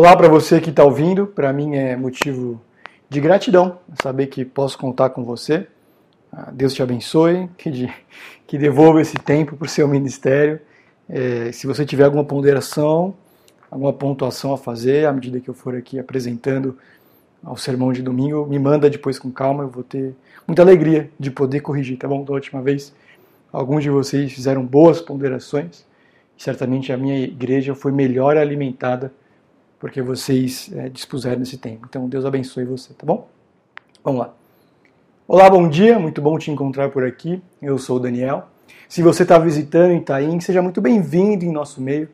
Olá para você que está ouvindo. Para mim é motivo de gratidão saber que posso contar com você. Ah, Deus te abençoe, que, de, que devolva esse tempo para o seu ministério. É, se você tiver alguma ponderação, alguma pontuação a fazer, à medida que eu for aqui apresentando ao sermão de domingo, me manda depois com calma, eu vou ter muita alegria de poder corrigir, tá bom? Da última vez, alguns de vocês fizeram boas ponderações, certamente a minha igreja foi melhor alimentada porque vocês é, dispuseram desse tempo. Então, Deus abençoe você, tá bom? Vamos lá. Olá, bom dia, muito bom te encontrar por aqui. Eu sou o Daniel. Se você está visitando Itaim, seja muito bem-vindo em nosso meio.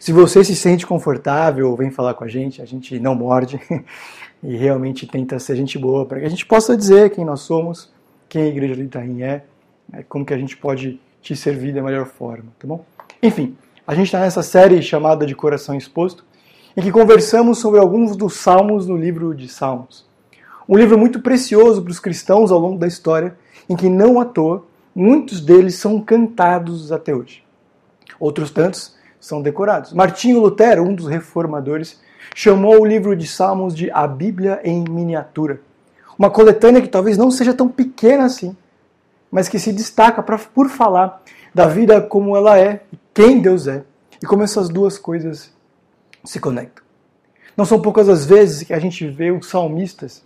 Se você se sente confortável, vem falar com a gente, a gente não morde e realmente tenta ser gente boa para que a gente possa dizer quem nós somos, quem a igreja de Itaim é, né, como que a gente pode te servir da melhor forma, tá bom? Enfim, a gente está nessa série chamada de Coração Exposto em que conversamos sobre alguns dos salmos no livro de Salmos. Um livro muito precioso para os cristãos ao longo da história, em que não à toa muitos deles são cantados até hoje. Outros tantos são decorados. Martinho Lutero, um dos reformadores, chamou o livro de Salmos de a Bíblia em miniatura. Uma coletânea que talvez não seja tão pequena assim, mas que se destaca pra, por falar da vida como ela é, quem Deus é, e como essas duas coisas se conectam. Não são poucas as vezes que a gente vê os salmistas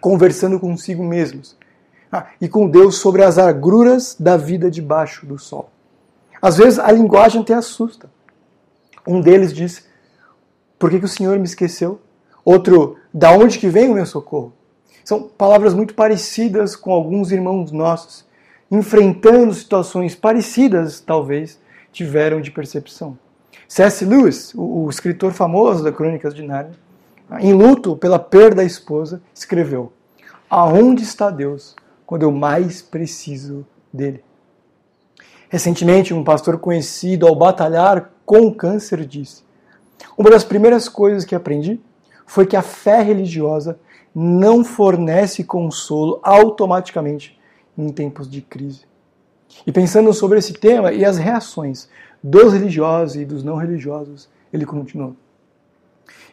conversando consigo mesmos ah, e com Deus sobre as agruras da vida debaixo do sol. Às vezes a linguagem até assusta. Um deles diz: Por que, que o Senhor me esqueceu? Outro: Da onde que vem o meu socorro? São palavras muito parecidas com alguns irmãos nossos, enfrentando situações parecidas, talvez, tiveram de percepção. C.S. Lewis, o, o escritor famoso da Crônicas de Nárnia, em luto pela perda da esposa, escreveu: Aonde está Deus quando eu mais preciso dele? Recentemente, um pastor conhecido, ao batalhar com o câncer, disse: Uma das primeiras coisas que aprendi foi que a fé religiosa não fornece consolo automaticamente em tempos de crise. E pensando sobre esse tema e as reações dos religiosos e dos não religiosos, ele continuou.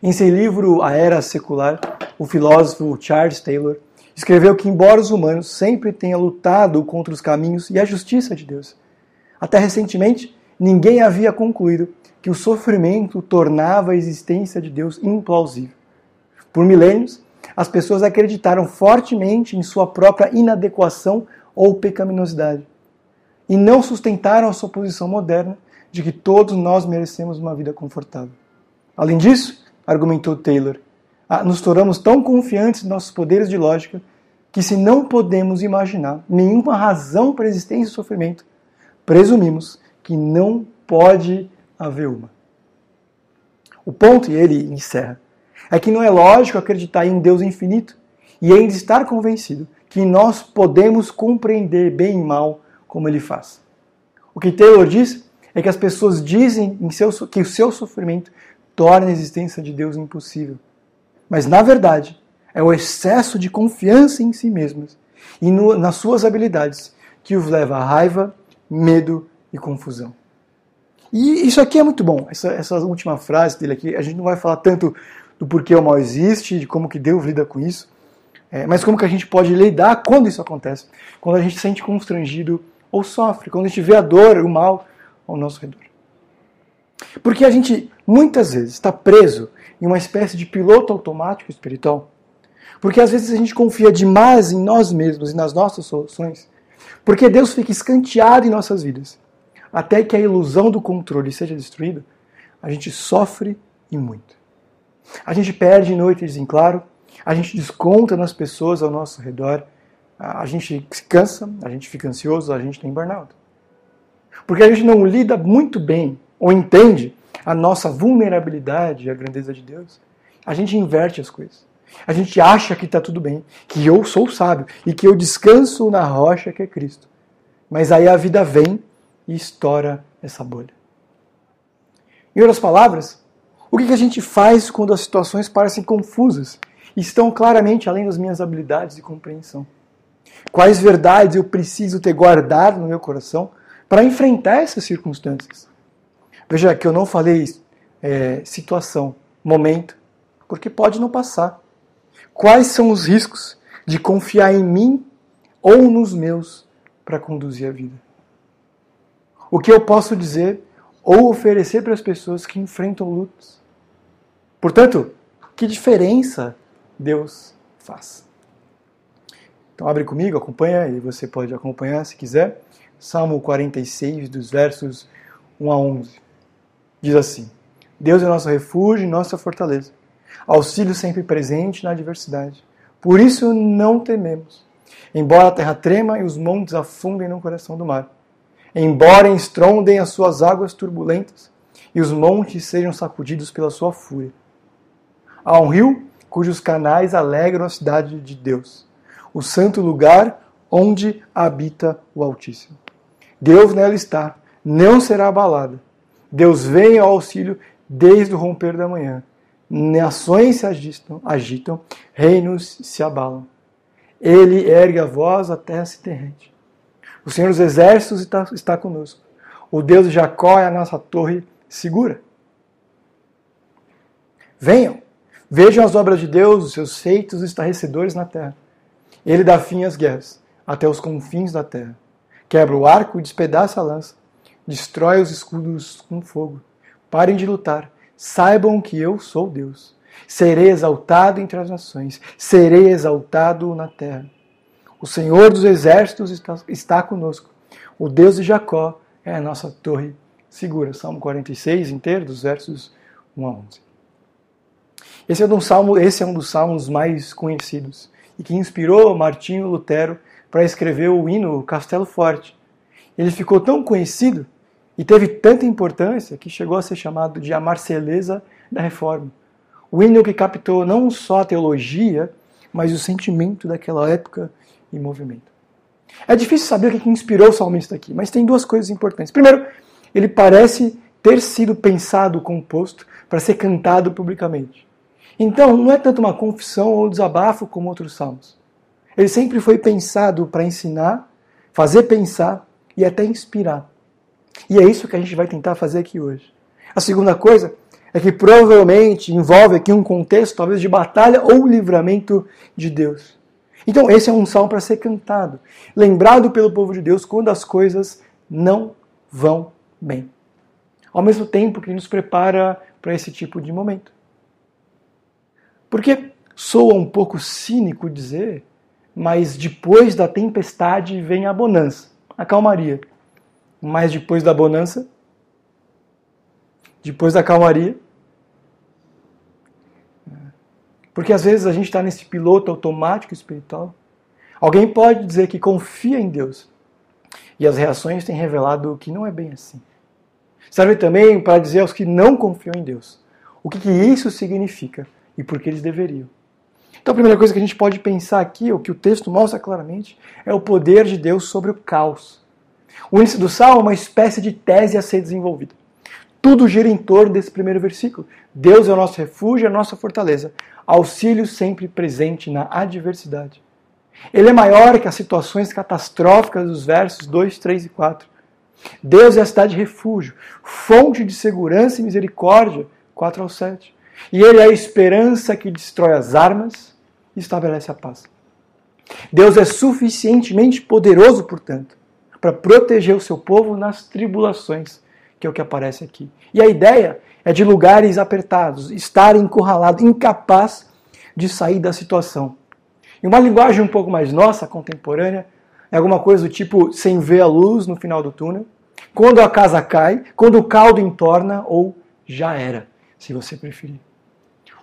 Em seu livro A Era Secular, o filósofo Charles Taylor escreveu que, embora os humanos sempre tenham lutado contra os caminhos e a justiça de Deus, até recentemente ninguém havia concluído que o sofrimento tornava a existência de Deus implausível. Por milênios, as pessoas acreditaram fortemente em sua própria inadequação ou pecaminosidade e não sustentaram a sua posição moderna de que todos nós merecemos uma vida confortável. Além disso, argumentou Taylor, ah, nos tornamos tão confiantes em nossos poderes de lógica que, se não podemos imaginar nenhuma razão para a existência do sofrimento, presumimos que não pode haver uma. O ponto, e ele encerra, é que não é lógico acreditar em um Deus infinito e ainda estar convencido que nós podemos compreender bem e mal como ele faz. O que Taylor diz é que as pessoas dizem seu, que o seu sofrimento torna a existência de Deus impossível. Mas, na verdade, é o excesso de confiança em si mesmas e no, nas suas habilidades que os leva à raiva, medo e confusão. E isso aqui é muito bom, essa, essa última frase dele aqui. A gente não vai falar tanto do porquê o mal existe, de como que Deus lida com isso, é, mas como que a gente pode lidar quando isso acontece, quando a gente se sente constrangido ou sofre, quando a gente vê a dor, o mal ao nosso redor. Porque a gente muitas vezes está preso em uma espécie de piloto automático espiritual. Porque às vezes a gente confia demais em nós mesmos e nas nossas soluções. Porque Deus fica escanteado em nossas vidas. Até que a ilusão do controle seja destruída, a gente sofre e muito. A gente perde noites em claro, a gente desconta nas pessoas ao nosso redor, a gente se cansa, a gente fica ansioso, a gente tem burnout. Porque a gente não lida muito bem ou entende a nossa vulnerabilidade e a grandeza de Deus. A gente inverte as coisas. A gente acha que está tudo bem, que eu sou sábio e que eu descanso na rocha que é Cristo. Mas aí a vida vem e estoura essa bolha. Em outras palavras, o que a gente faz quando as situações parecem confusas e estão claramente além das minhas habilidades de compreensão? Quais verdades eu preciso ter guardado no meu coração para enfrentar essas circunstâncias. Veja que eu não falei é, situação, momento, porque pode não passar. Quais são os riscos de confiar em mim ou nos meus para conduzir a vida? O que eu posso dizer ou oferecer para as pessoas que enfrentam lutas? Portanto, que diferença Deus faz? Então abre comigo, acompanha, e você pode acompanhar se quiser. Salmo 46, dos versos 1 a 11. Diz assim: Deus é nosso refúgio e nossa fortaleza, auxílio sempre presente na adversidade. Por isso não tememos, embora a terra trema e os montes afundem no coração do mar, embora estrondem as suas águas turbulentas e os montes sejam sacudidos pela sua fúria. Há um rio cujos canais alegram a cidade de Deus, o santo lugar onde habita o Altíssimo. Deus nela está, não será abalada. Deus vem ao auxílio desde o romper da manhã. Nações se agitam, agitam, reinos se abalam. Ele ergue a voz, a terra se derrete. O Senhor dos Exércitos está, está conosco. O Deus de Jacó é a nossa torre segura. Venham, vejam as obras de Deus, os seus feitos estarrecedores na terra. Ele dá fim às guerras, até os confins da terra. Quebra o arco e despedaça a lança. Destrói os escudos com fogo. Parem de lutar. Saibam que eu sou Deus. Serei exaltado entre as nações. Serei exaltado na terra. O Senhor dos exércitos está, está conosco. O Deus de Jacó é a nossa torre segura. Salmo 46 inteiro, dos versos 1 a 11. Esse é, um salmo, esse é um dos salmos mais conhecidos e que inspirou Martinho Lutero para escrever o hino Castelo Forte. Ele ficou tão conhecido e teve tanta importância que chegou a ser chamado de a Marceleza da Reforma. O hino que captou não só a teologia, mas o sentimento daquela época e movimento. É difícil saber o que inspirou o salmista aqui, mas tem duas coisas importantes. Primeiro, ele parece ter sido pensado, composto para ser cantado publicamente. Então, não é tanto uma confissão ou desabafo como outros salmos. Ele sempre foi pensado para ensinar, fazer pensar e até inspirar. E é isso que a gente vai tentar fazer aqui hoje. A segunda coisa é que provavelmente envolve aqui um contexto talvez de batalha ou livramento de Deus. Então, esse é um salmo para ser cantado, lembrado pelo povo de Deus quando as coisas não vão bem. Ao mesmo tempo que nos prepara para esse tipo de momento. Porque soa um pouco cínico dizer, mas depois da tempestade vem a bonança, a calmaria. Mas depois da bonança, depois da calmaria, porque às vezes a gente está nesse piloto automático espiritual. Alguém pode dizer que confia em Deus, e as reações têm revelado que não é bem assim. Serve também para dizer aos que não confiam em Deus o que, que isso significa e por que eles deveriam. Então a primeira coisa que a gente pode pensar aqui, o que o texto mostra claramente, é o poder de Deus sobre o caos. O índice do salmo é uma espécie de tese a ser desenvolvida. Tudo gira em torno desse primeiro versículo. Deus é o nosso refúgio, a nossa fortaleza. Auxílio sempre presente na adversidade. Ele é maior que as situações catastróficas dos versos 2, 3 e 4. Deus é a cidade de refúgio, fonte de segurança e misericórdia, 4 ao 7. E ele é a esperança que destrói as armas e estabelece a paz. Deus é suficientemente poderoso, portanto, para proteger o seu povo nas tribulações, que é o que aparece aqui. E a ideia é de lugares apertados, estar encurralado, incapaz de sair da situação. Em uma linguagem um pouco mais nossa, contemporânea, é alguma coisa do tipo sem ver a luz no final do túnel, quando a casa cai, quando o caldo entorna ou já era, se você preferir.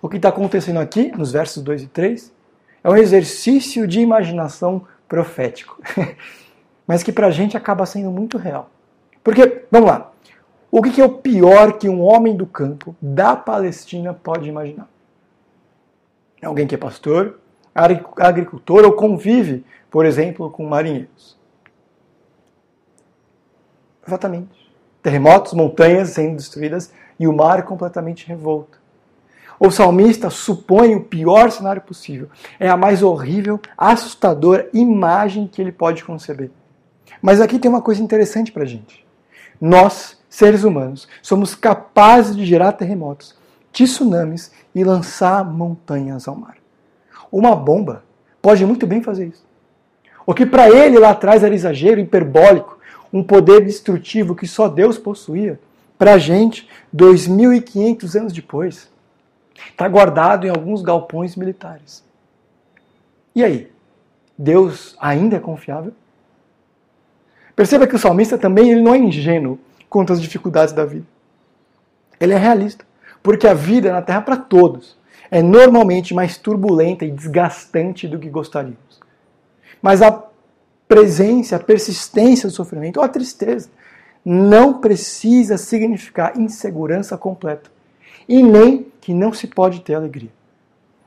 O que está acontecendo aqui, nos versos 2 e 3, é um exercício de imaginação profético, mas que para a gente acaba sendo muito real. Porque, vamos lá, o que é o pior que um homem do campo da Palestina pode imaginar? É alguém que é pastor, agricultor ou convive, por exemplo, com marinheiros. Exatamente. Terremotos, montanhas sendo destruídas e o mar completamente revolto. O salmista supõe o pior cenário possível. É a mais horrível, assustadora imagem que ele pode conceber. Mas aqui tem uma coisa interessante para gente. Nós, seres humanos, somos capazes de gerar terremotos, tsunamis e lançar montanhas ao mar. Uma bomba pode muito bem fazer isso. O que para ele lá atrás era exagero hiperbólico, um poder destrutivo que só Deus possuía, para a gente, 2.500 anos depois, está guardado em alguns galpões militares. E aí? Deus ainda é confiável? Perceba que o salmista também ele não é ingênuo quanto às dificuldades da vida. Ele é realista, porque a vida na Terra para todos é normalmente mais turbulenta e desgastante do que gostaríamos. Mas a presença, a persistência do sofrimento ou a tristeza não precisa significar insegurança completa e nem que não se pode ter alegria.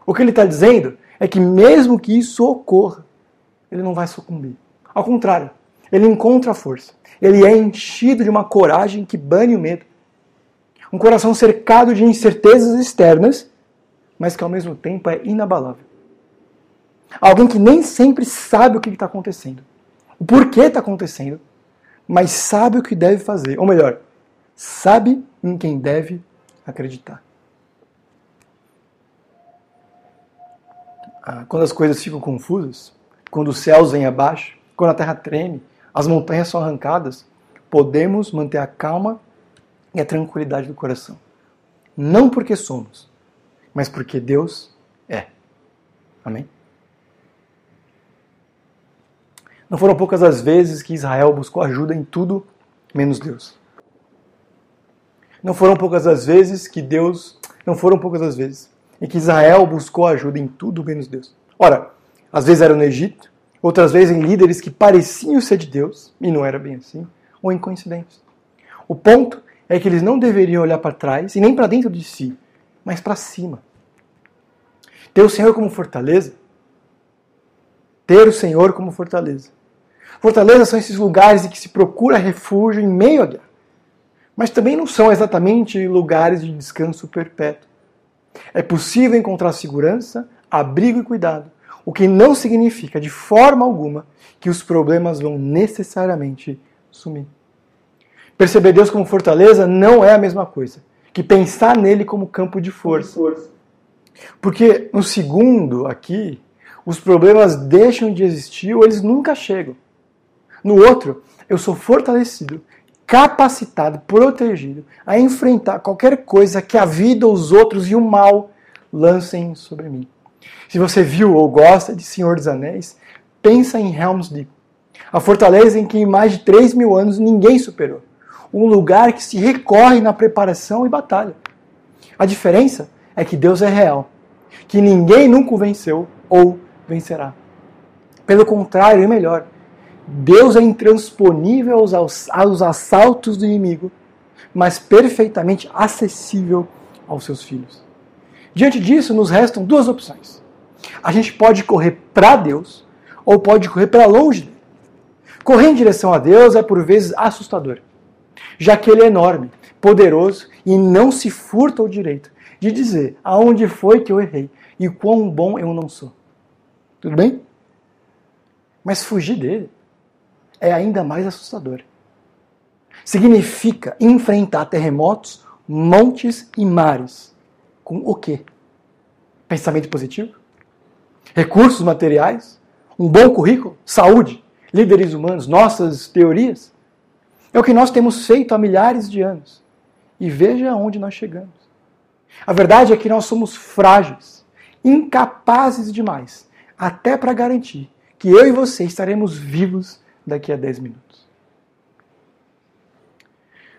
O que ele está dizendo é que mesmo que isso ocorra, ele não vai sucumbir. Ao contrário, ele encontra força. Ele é enchido de uma coragem que bane o medo. Um coração cercado de incertezas externas, mas que ao mesmo tempo é inabalável. Alguém que nem sempre sabe o que está acontecendo, o porquê está acontecendo, mas sabe o que deve fazer. Ou melhor, sabe em quem deve acreditar. Quando as coisas ficam confusas, quando os céus vêm abaixo, quando a terra treme, as montanhas são arrancadas, podemos manter a calma e a tranquilidade do coração. Não porque somos, mas porque Deus é. Amém? Não foram poucas as vezes que Israel buscou ajuda em tudo menos Deus. Não foram poucas as vezes que Deus. Não foram poucas as vezes em que Israel buscou ajuda em tudo menos Deus. Ora, às vezes era no Egito, outras vezes em líderes que pareciam ser de Deus, e não era bem assim, ou em coincidências. O ponto é que eles não deveriam olhar para trás e nem para dentro de si, mas para cima. Ter o Senhor como fortaleza, ter o Senhor como fortaleza. Fortalezas são esses lugares em que se procura refúgio em meio à guerra, mas também não são exatamente lugares de descanso perpétuo. É possível encontrar segurança, abrigo e cuidado o que não significa de forma alguma que os problemas vão necessariamente sumir. Perceber Deus como fortaleza não é a mesma coisa que pensar nele como campo de força. Porque no segundo aqui, os problemas deixam de existir ou eles nunca chegam. No outro, eu sou fortalecido, capacitado, protegido a enfrentar qualquer coisa que a vida, os outros e o mal lancem sobre mim. Se você viu ou gosta de Senhor dos Anéis, pensa em Helm's Deep, a fortaleza em que em mais de 3 mil anos ninguém superou. Um lugar que se recorre na preparação e batalha. A diferença é que Deus é real, que ninguém nunca venceu ou vencerá. Pelo contrário, é melhor. Deus é intransponível aos, aos assaltos do inimigo, mas perfeitamente acessível aos seus filhos. Diante disso, nos restam duas opções. A gente pode correr para Deus ou pode correr para longe dele. Correr em direção a Deus é por vezes assustador, já que ele é enorme, poderoso e não se furta o direito de dizer aonde foi que eu errei e quão bom eu não sou. Tudo bem? Mas fugir dele é ainda mais assustador. Significa enfrentar terremotos, montes e mares. Com o quê? Pensamento positivo? recursos materiais, um bom currículo, saúde, líderes humanos, nossas teorias. É o que nós temos feito há milhares de anos. E veja onde nós chegamos. A verdade é que nós somos frágeis, incapazes demais, até para garantir que eu e você estaremos vivos daqui a 10 minutos.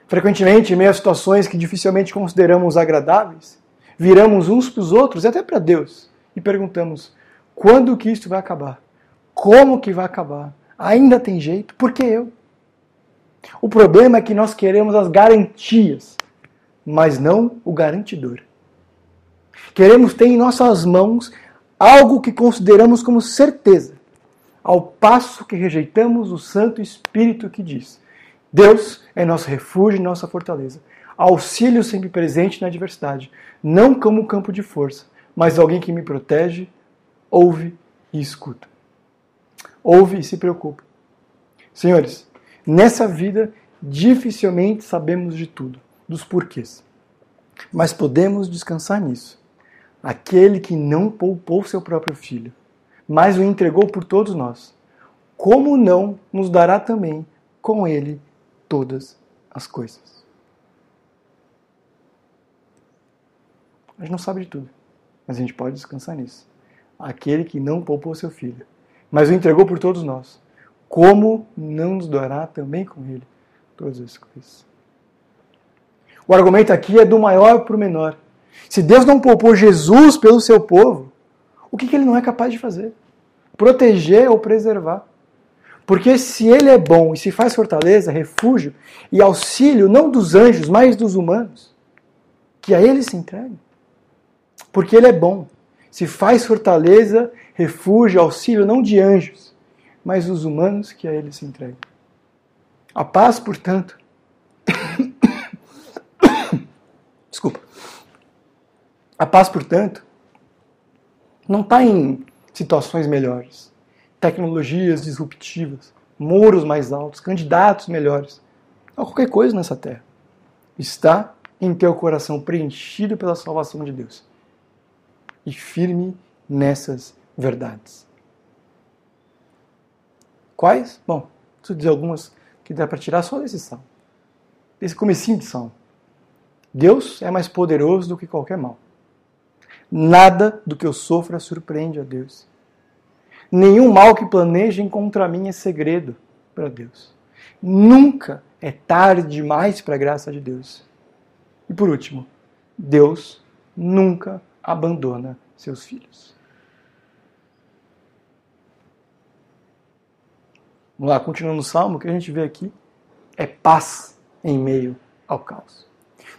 Frequentemente, em meio a situações que dificilmente consideramos agradáveis, viramos uns para os outros, e até para Deus, e perguntamos: quando que isso vai acabar? Como que vai acabar? Ainda tem jeito? Por que eu? O problema é que nós queremos as garantias, mas não o garantidor. Queremos ter em nossas mãos algo que consideramos como certeza, ao passo que rejeitamos o Santo Espírito que diz: Deus é nosso refúgio e nossa fortaleza, auxílio sempre presente na adversidade, não como campo de força, mas alguém que me protege ouve e escuta. Ouve e se preocupa. Senhores, nessa vida dificilmente sabemos de tudo, dos porquês. Mas podemos descansar nisso. Aquele que não poupou seu próprio filho, mas o entregou por todos nós, como não nos dará também com ele todas as coisas? A gente não sabe de tudo, mas a gente pode descansar nisso. Aquele que não poupou seu filho, mas o entregou por todos nós, como não nos dará também com ele todas as coisas? O argumento aqui é do maior para o menor. Se Deus não poupou Jesus pelo seu povo, o que, que ele não é capaz de fazer? Proteger ou preservar. Porque se ele é bom e se faz fortaleza, refúgio e auxílio, não dos anjos, mas dos humanos, que a ele se entregue. Porque ele é bom. Se faz fortaleza, refúgio, auxílio, não de anjos, mas dos humanos que a ele se entregam. A paz, portanto, Desculpa. A paz, portanto, não está em situações melhores, tecnologias disruptivas, muros mais altos, candidatos melhores, ou qualquer coisa nessa terra. Está em teu coração preenchido pela salvação de Deus e firme nessas verdades. Quais? Bom, preciso dizer algumas que dá para tirar só desse salmo. Desse comecinho de salmo. Deus é mais poderoso do que qualquer mal. Nada do que eu sofra surpreende a Deus. Nenhum mal que planejem contra mim é segredo para Deus. Nunca é tarde demais para a graça de Deus. E por último, Deus nunca abandona seus filhos. Vamos lá, continuando o salmo, o que a gente vê aqui é paz em meio ao caos.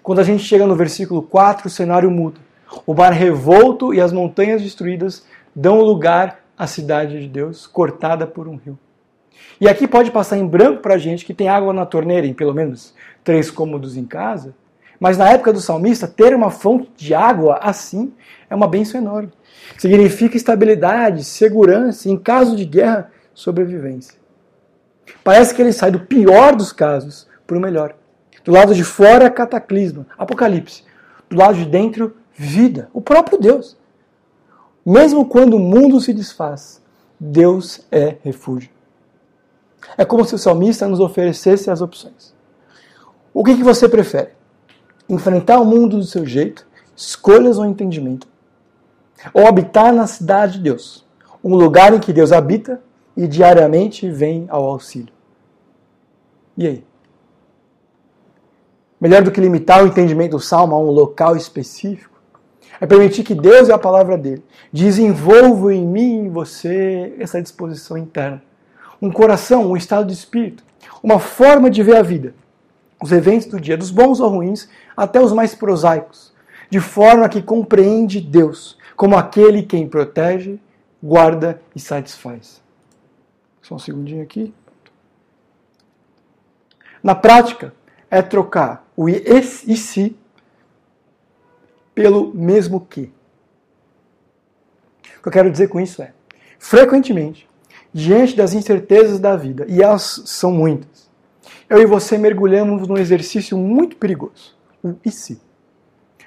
Quando a gente chega no versículo 4, o cenário muda. O mar revolto e as montanhas destruídas dão lugar à cidade de Deus, cortada por um rio. E aqui pode passar em branco para a gente que tem água na torneira, em pelo menos três cômodos em casa, mas na época do salmista, ter uma fonte de água assim é uma benção enorme. Significa estabilidade, segurança, em caso de guerra, sobrevivência. Parece que ele sai do pior dos casos para o melhor. Do lado de fora, cataclisma, apocalipse. Do lado de dentro, vida, o próprio Deus. Mesmo quando o mundo se desfaz, Deus é refúgio. É como se o salmista nos oferecesse as opções. O que, que você prefere? Enfrentar o mundo do seu jeito, escolhas ou entendimento? Ou habitar na cidade de Deus, um lugar em que Deus habita e diariamente vem ao auxílio? E aí? melhor do que limitar o entendimento do salmo a um local específico, é permitir que Deus e a palavra dele desenvolvam em mim e em você essa disposição interna. Um coração, um estado de espírito, uma forma de ver a vida, os eventos do dia, dos bons ou ruins, até os mais prosaicos, de forma que compreende Deus como aquele quem protege, guarda e satisfaz. Só um segundinho aqui. Na prática, é trocar o e se pelo mesmo que. O que eu quero dizer com isso é, frequentemente, diante das incertezas da vida, e elas são muitas, eu e você mergulhamos num exercício muito perigoso, o e se.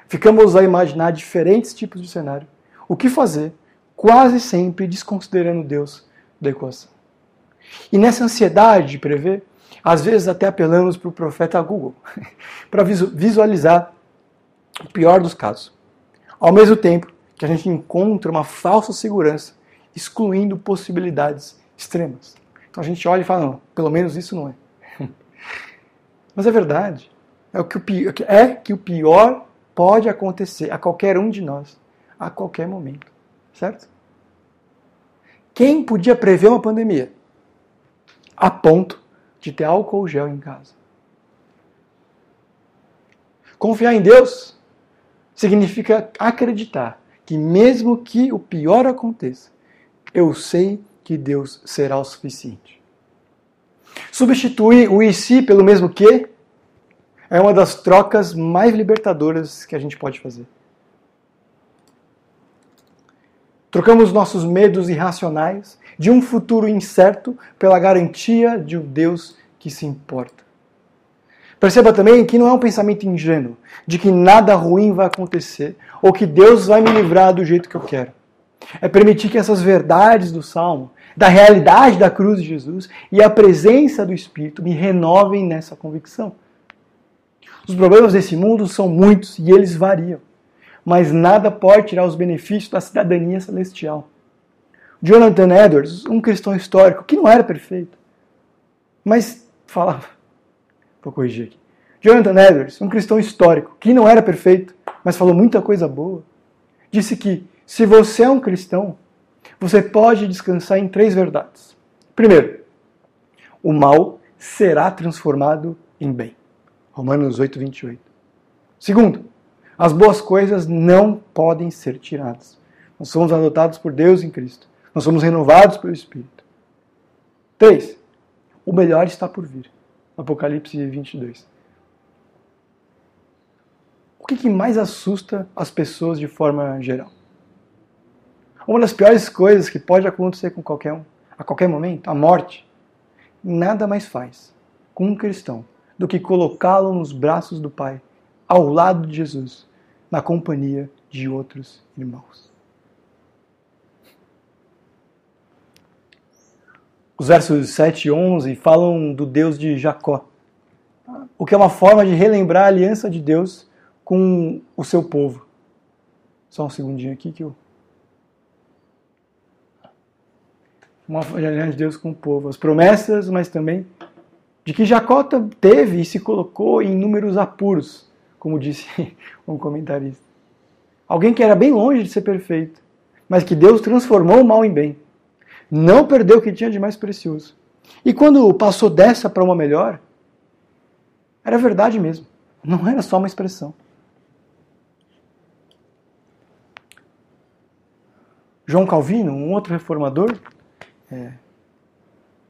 Ficamos a imaginar diferentes tipos de cenário, o que fazer, quase sempre desconsiderando Deus da equação. E nessa ansiedade de prever, às vezes até apelamos para o profeta Google, para visualizar o pior dos casos. Ao mesmo tempo que a gente encontra uma falsa segurança, excluindo possibilidades extremas. Então a gente olha e fala, não, pelo menos isso não é. Mas é verdade. É, o que o pior, é que o pior pode acontecer a qualquer um de nós, a qualquer momento. Certo? Quem podia prever uma pandemia? A ponto de ter álcool gel em casa. Confiar em Deus significa acreditar que, mesmo que o pior aconteça, eu sei que Deus será o suficiente. Substituir o e si pelo mesmo que é uma das trocas mais libertadoras que a gente pode fazer. Trocamos nossos medos irracionais de um futuro incerto pela garantia de um Deus que se importa. Perceba também que não é um pensamento ingênuo de que nada ruim vai acontecer ou que Deus vai me livrar do jeito que eu quero. É permitir que essas verdades do Salmo, da realidade da cruz de Jesus e a presença do Espírito me renovem nessa convicção. Os problemas desse mundo são muitos e eles variam, mas nada pode tirar os benefícios da cidadania celestial. Jonathan Edwards, um cristão histórico que não era perfeito, mas falava Vou corrigir aqui. Jonathan Edwards, um cristão histórico, que não era perfeito, mas falou muita coisa boa, disse que se você é um cristão, você pode descansar em três verdades. Primeiro, o mal será transformado em bem. Romanos 8, 28. Segundo, as boas coisas não podem ser tiradas. Nós somos adotados por Deus em Cristo. Nós somos renovados pelo Espírito. Três, o melhor está por vir. Apocalipse 22. O que, que mais assusta as pessoas de forma geral? Uma das piores coisas que pode acontecer com qualquer um, a qualquer momento, a morte, nada mais faz com um cristão do que colocá-lo nos braços do Pai, ao lado de Jesus, na companhia de outros irmãos. Os versos 7 e 11 falam do Deus de Jacó, o que é uma forma de relembrar a aliança de Deus com o seu povo. Só um segundinho aqui que eu. Uma aliança de Deus com o povo. As promessas, mas também de que Jacó teve e se colocou em inúmeros apuros, como disse um comentarista. Alguém que era bem longe de ser perfeito, mas que Deus transformou o mal em bem não perdeu o que tinha de mais precioso. E quando passou dessa para uma melhor, era verdade mesmo. Não era só uma expressão. João Calvino, um outro reformador, é,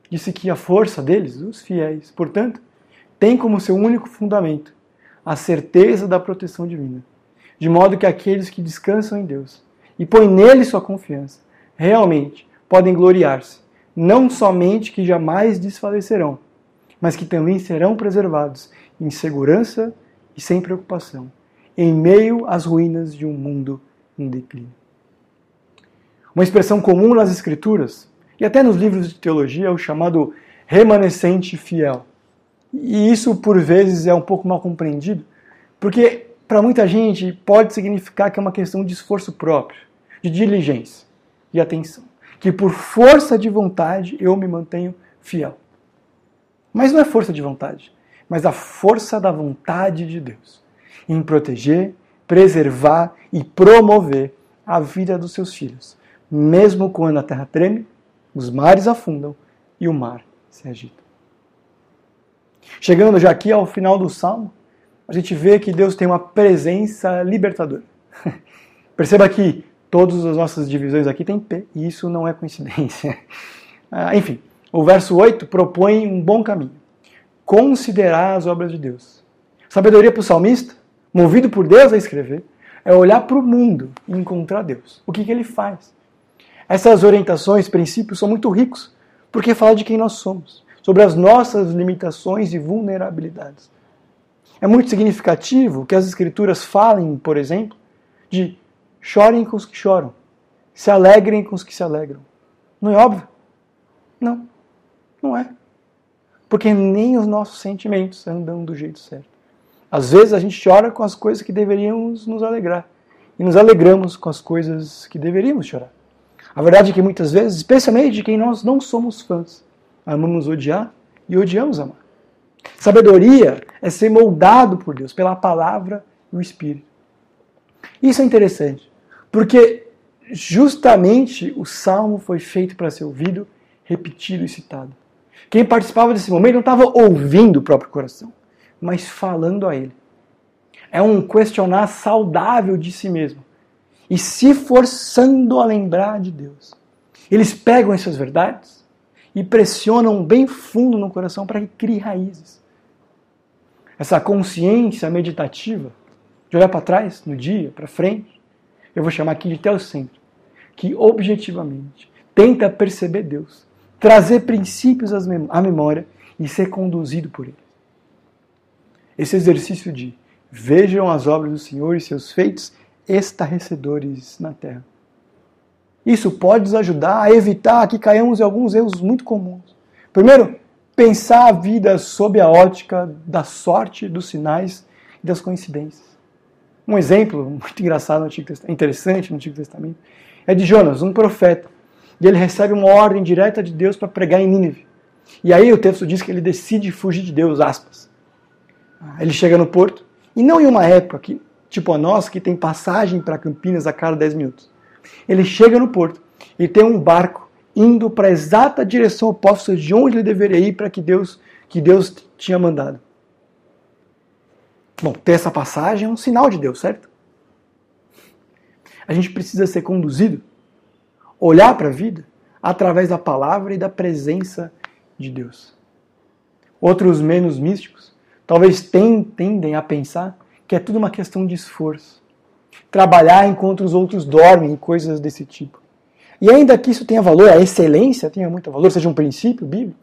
disse que a força deles, os fiéis, portanto, tem como seu único fundamento a certeza da proteção divina, de modo que aqueles que descansam em Deus e põem nele sua confiança, realmente podem gloriar-se, não somente que jamais desfalecerão, mas que também serão preservados em segurança e sem preocupação, em meio às ruínas de um mundo em declínio. Uma expressão comum nas Escrituras e até nos livros de teologia é o chamado remanescente fiel. E isso, por vezes, é um pouco mal compreendido, porque para muita gente pode significar que é uma questão de esforço próprio, de diligência e atenção que por força de vontade eu me mantenho fiel. Mas não é força de vontade, mas a força da vontade de Deus em proteger, preservar e promover a vida dos seus filhos, mesmo quando a terra treme, os mares afundam e o mar se agita. Chegando já aqui ao final do salmo, a gente vê que Deus tem uma presença libertadora. Perceba que Todas as nossas divisões aqui têm P, e isso não é coincidência. Ah, enfim, o verso 8 propõe um bom caminho. Considerar as obras de Deus. Sabedoria para o salmista, movido por Deus a escrever, é olhar para o mundo e encontrar Deus. O que, que ele faz? Essas orientações, princípios, são muito ricos, porque fala de quem nós somos, sobre as nossas limitações e vulnerabilidades. É muito significativo que as Escrituras falem, por exemplo, de Chorem com os que choram. Se alegrem com os que se alegram. Não é óbvio? Não. Não é. Porque nem os nossos sentimentos andam do jeito certo. Às vezes a gente chora com as coisas que deveríamos nos alegrar. E nos alegramos com as coisas que deveríamos chorar. A verdade é que muitas vezes, especialmente de quem nós não somos fãs, amamos odiar e odiamos amar. Sabedoria é ser moldado por Deus, pela palavra e o Espírito. Isso é interessante. Porque justamente o salmo foi feito para ser ouvido, repetido e citado. Quem participava desse momento não estava ouvindo o próprio coração, mas falando a ele. É um questionar saudável de si mesmo e se forçando a lembrar de Deus. Eles pegam essas verdades e pressionam bem fundo no coração para que crie raízes. Essa consciência meditativa de olhar para trás, no dia, para frente, eu vou chamar aqui de teocentro, que objetivamente tenta perceber Deus, trazer princípios à memória e ser conduzido por ele. Esse exercício de vejam as obras do Senhor e seus feitos estarrecedores na terra. Isso pode nos ajudar a evitar que caiamos em alguns erros muito comuns. Primeiro, pensar a vida sob a ótica da sorte, dos sinais e das coincidências. Um exemplo muito engraçado no Antigo Testamento, interessante no Antigo Testamento, é de Jonas, um profeta. E ele recebe uma ordem direta de Deus para pregar em Nínive. E aí o texto diz que ele decide fugir de Deus, aspas. Ele chega no porto, e não em uma época que, tipo a nossa, que tem passagem para Campinas a cada 10 minutos. Ele chega no porto e tem um barco indo para a exata direção oposta de onde ele deveria ir para que Deus, que Deus tinha mandado. Bom, ter essa passagem é um sinal de Deus, certo? A gente precisa ser conduzido, olhar para a vida através da palavra e da presença de Deus. Outros menos místicos talvez tendem a pensar que é tudo uma questão de esforço. Trabalhar enquanto os outros dormem e coisas desse tipo. E ainda que isso tenha valor, a excelência tenha muito valor, seja um princípio bíblico,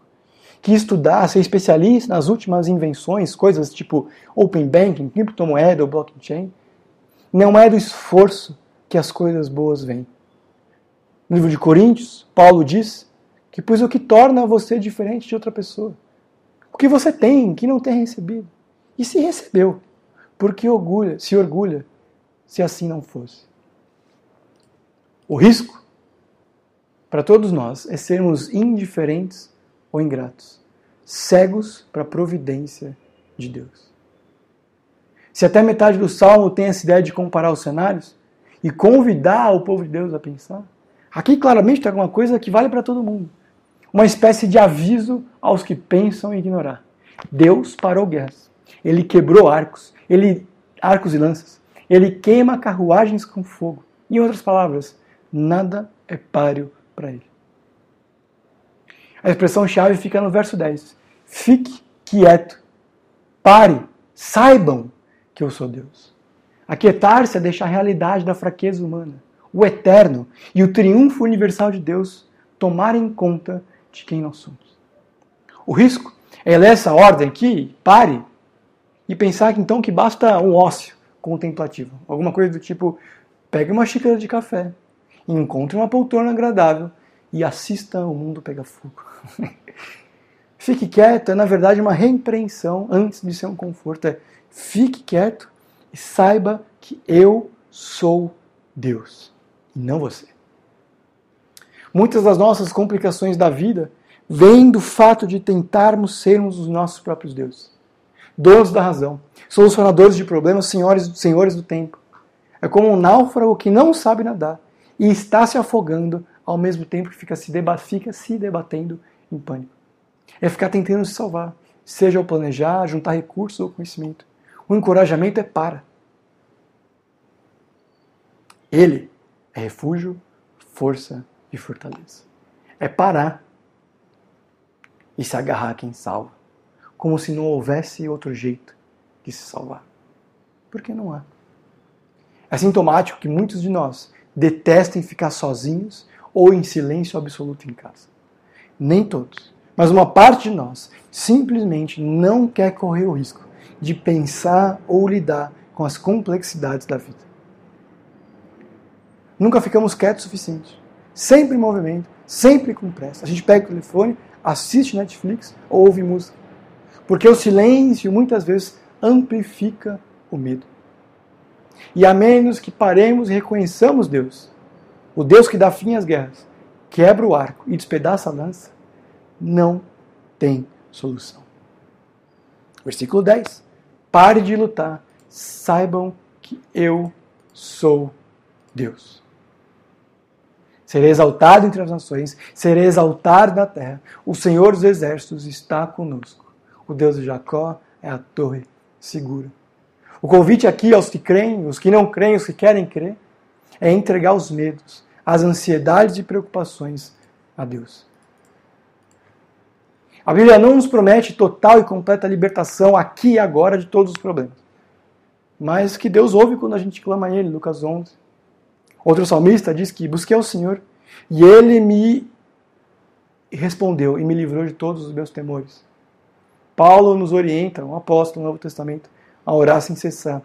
que estudar, ser especialista nas últimas invenções, coisas tipo Open Banking, criptomoeda ou blockchain, não é do esforço que as coisas boas vêm. No livro de Coríntios, Paulo diz que pois o que torna você diferente de outra pessoa. O que você tem que não tem recebido. E se recebeu, porque orgulha, se orgulha, se assim não fosse. O risco para todos nós é sermos indiferentes ou ingratos, cegos para a providência de Deus. Se até metade do salmo tem essa ideia de comparar os cenários e convidar o povo de Deus a pensar, aqui claramente tem alguma coisa que vale para todo mundo. Uma espécie de aviso aos que pensam em ignorar. Deus parou guerras. Ele quebrou arcos, ele arcos e lanças. Ele queima carruagens com fogo. Em outras palavras, nada é páreo para ele. A expressão-chave fica no verso 10. Fique quieto, pare, saibam que eu sou Deus. Aquietar-se é deixar a realidade da fraqueza humana, o eterno e o triunfo universal de Deus tomarem conta de quem nós somos. O risco é ler essa ordem aqui, pare, e pensar que então que basta um ócio contemplativo. Alguma coisa do tipo, pegue uma xícara de café, encontre uma poltrona agradável e assista o mundo pegar fogo. fique quieto é, na verdade, uma repreensão antes de ser um conforto. É fique quieto e saiba que eu sou Deus e não você. Muitas das nossas complicações da vida vêm do fato de tentarmos sermos os nossos próprios deuses. Donos da razão, solucionadores de problemas, senhores, senhores do tempo. É como um náufrago que não sabe nadar e está se afogando ao mesmo tempo que fica se, fica se debatendo em pânico. É ficar tentando se salvar, seja ao planejar, juntar recursos ou conhecimento. O encorajamento é para. Ele é refúgio, força e fortaleza. É parar e se agarrar a quem salva, como se não houvesse outro jeito de se salvar. Porque não há. É sintomático que muitos de nós detestem ficar sozinhos ou em silêncio absoluto em casa. Nem todos, mas uma parte de nós simplesmente não quer correr o risco de pensar ou lidar com as complexidades da vida. Nunca ficamos quietos o suficiente. Sempre em movimento, sempre com pressa. A gente pega o telefone, assiste Netflix ou ouve música. Porque o silêncio muitas vezes amplifica o medo. E a menos que paremos e reconheçamos Deus, o Deus que dá fim às guerras, quebra o arco e despedaça a lança, não tem solução. Versículo 10. Pare de lutar, saibam que eu sou Deus. Serei exaltado entre as nações, serei exaltado na terra. O Senhor dos exércitos está conosco. O Deus de Jacó é a torre segura. O convite aqui aos que creem, os que não creem, os que querem crer, é entregar os medos, as ansiedades e preocupações a Deus. A Bíblia não nos promete total e completa libertação aqui e agora de todos os problemas. Mas que Deus ouve quando a gente clama a Ele, Lucas 11. Outro salmista diz que busquei ao Senhor e ele me respondeu e me livrou de todos os meus temores. Paulo nos orienta, o apóstolo no Novo Testamento, a orar sem cessar.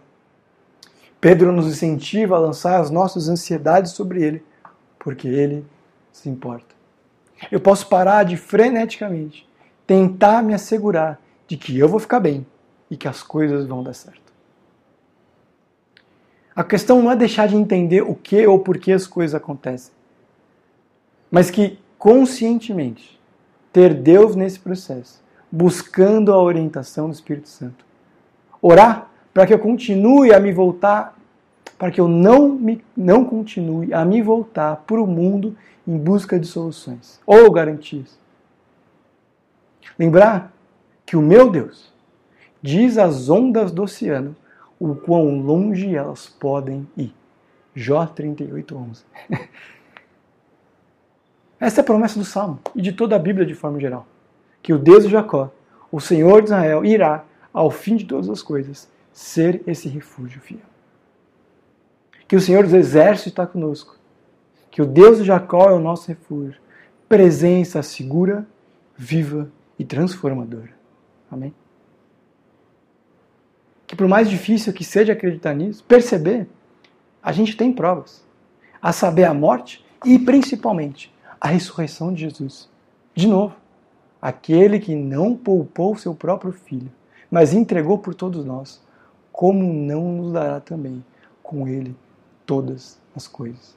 Pedro nos incentiva a lançar as nossas ansiedades sobre ele, porque ele se importa. Eu posso parar de freneticamente tentar me assegurar de que eu vou ficar bem e que as coisas vão dar certo. A questão não é deixar de entender o que ou por que as coisas acontecem, mas que conscientemente ter Deus nesse processo, buscando a orientação do Espírito Santo. Orar para que eu continue a me voltar, para que eu não, me, não continue a me voltar para o mundo em busca de soluções ou garantias. Lembrar que o meu Deus diz às ondas do oceano o quão longe elas podem ir. Jó 38, 11. Essa é a promessa do Salmo e de toda a Bíblia de forma geral. Que o Deus de Jacó, o Senhor de Israel, irá, ao fim de todas as coisas, ser esse refúgio fiel. Que o Senhor dos Exércitos está conosco. Que o Deus de Jacó é o nosso refúgio. Presença segura, viva e transformadora. Amém? Que por mais difícil que seja acreditar nisso, perceber, a gente tem provas. A saber, a morte e principalmente a ressurreição de Jesus. De novo, aquele que não poupou seu próprio filho, mas entregou por todos nós, como não nos dará também com ele todas as coisas?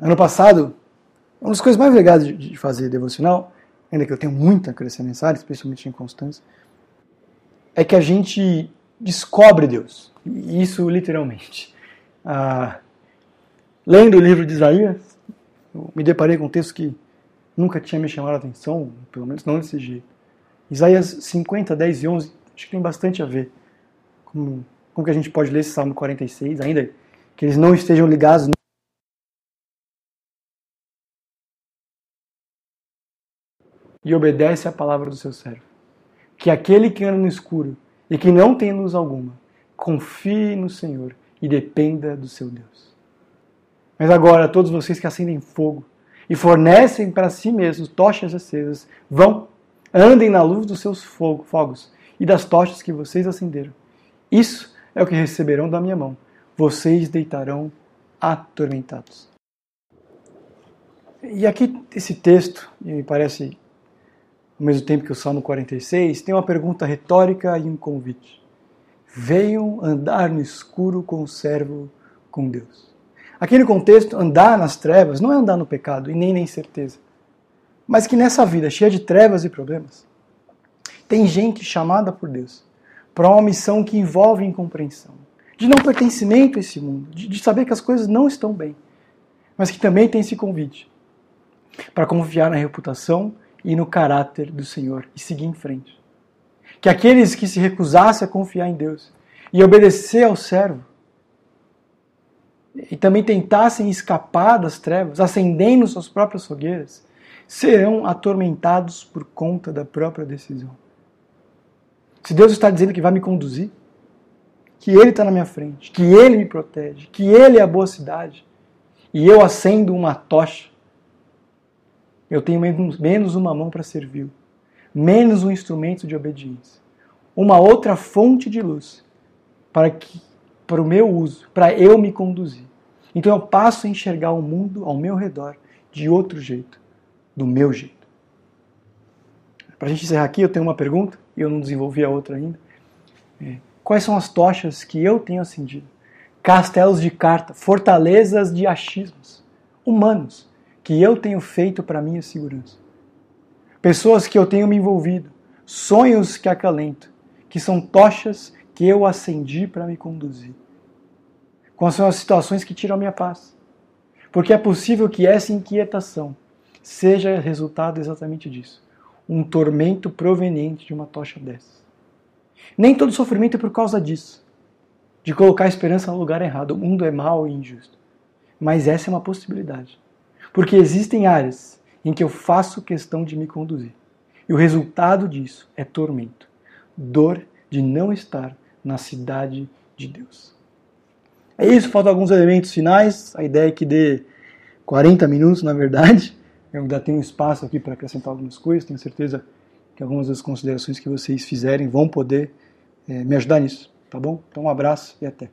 Ano passado, uma das coisas mais legais de fazer devocional, ainda que eu tenho muito a crescer nessa especialmente em constância, é que a gente descobre Deus. Isso literalmente. Ah, lendo o livro de Isaías, me deparei com um texto que nunca tinha me chamado a atenção, pelo menos não desse jeito. Isaías 50, 10 e 11, acho que tem bastante a ver com como que a gente pode ler esse Salmo 46, ainda que eles não estejam ligados e obedece à palavra do seu servo. Que aquele que anda no escuro e que não tem luz alguma, confie no Senhor e dependa do seu Deus. Mas agora, todos vocês que acendem fogo e fornecem para si mesmos tochas acesas, vão, andem na luz dos seus fogos e das tochas que vocês acenderam. Isso é o que receberão da minha mão. Vocês deitarão atormentados. E aqui, esse texto, me parece ao mesmo tempo que o Salmo 46, tem uma pergunta retórica e um convite. Venham andar no escuro com o servo com Deus. Aqui no contexto, andar nas trevas não é andar no pecado e nem na incerteza. Mas que nessa vida cheia de trevas e problemas, tem gente chamada por Deus para uma missão que envolve incompreensão, de não pertencimento a esse mundo, de, de saber que as coisas não estão bem, mas que também tem esse convite para confiar na reputação e no caráter do Senhor e seguir em frente. Que aqueles que se recusassem a confiar em Deus e obedecer ao servo e também tentassem escapar das trevas, acendendo suas próprias fogueiras, serão atormentados por conta da própria decisão. Se Deus está dizendo que vai me conduzir, que Ele está na minha frente, que Ele me protege, que Ele é a boa cidade, e eu acendo uma tocha, eu tenho menos uma mão para servir, menos um instrumento de obediência, uma outra fonte de luz para que para o meu uso, para eu me conduzir. Então eu passo a enxergar o mundo ao meu redor de outro jeito, do meu jeito. Para a gente encerrar aqui, eu tenho uma pergunta, e eu não desenvolvi a outra ainda. É, quais são as tochas que eu tenho acendido? Castelos de carta, fortalezas de achismos humanos que eu tenho feito para minha segurança. Pessoas que eu tenho me envolvido, sonhos que acalento, que são tochas que eu acendi para me conduzir. Quais são as situações que tiram a minha paz? Porque é possível que essa inquietação seja resultado exatamente disso. Um tormento proveniente de uma tocha dessas. Nem todo sofrimento é por causa disso. De colocar a esperança no lugar errado. O mundo é mau e injusto. Mas essa é uma possibilidade. Porque existem áreas em que eu faço questão de me conduzir. E o resultado disso é tormento. Dor de não estar na cidade de Deus. É isso, faltam alguns elementos finais. A ideia é que dê 40 minutos, na verdade. Eu ainda tenho espaço aqui para acrescentar algumas coisas, tenho certeza que algumas das considerações que vocês fizerem vão poder é, me ajudar nisso, tá bom? Então um abraço e até.